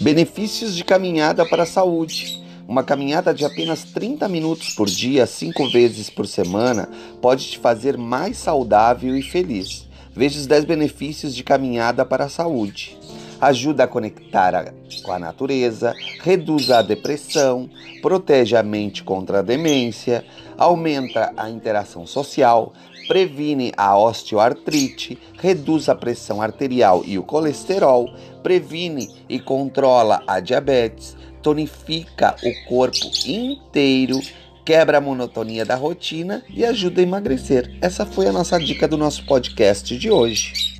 Benefícios de caminhada para a saúde. Uma caminhada de apenas 30 minutos por dia, cinco vezes por semana, pode te fazer mais saudável e feliz. Veja os 10 benefícios de caminhada para a saúde. Ajuda a conectar a, com a natureza, reduz a depressão, protege a mente contra a demência, aumenta a interação social, previne a osteoartrite, reduz a pressão arterial e o colesterol, previne e controla a diabetes, tonifica o corpo inteiro, quebra a monotonia da rotina e ajuda a emagrecer. Essa foi a nossa dica do nosso podcast de hoje.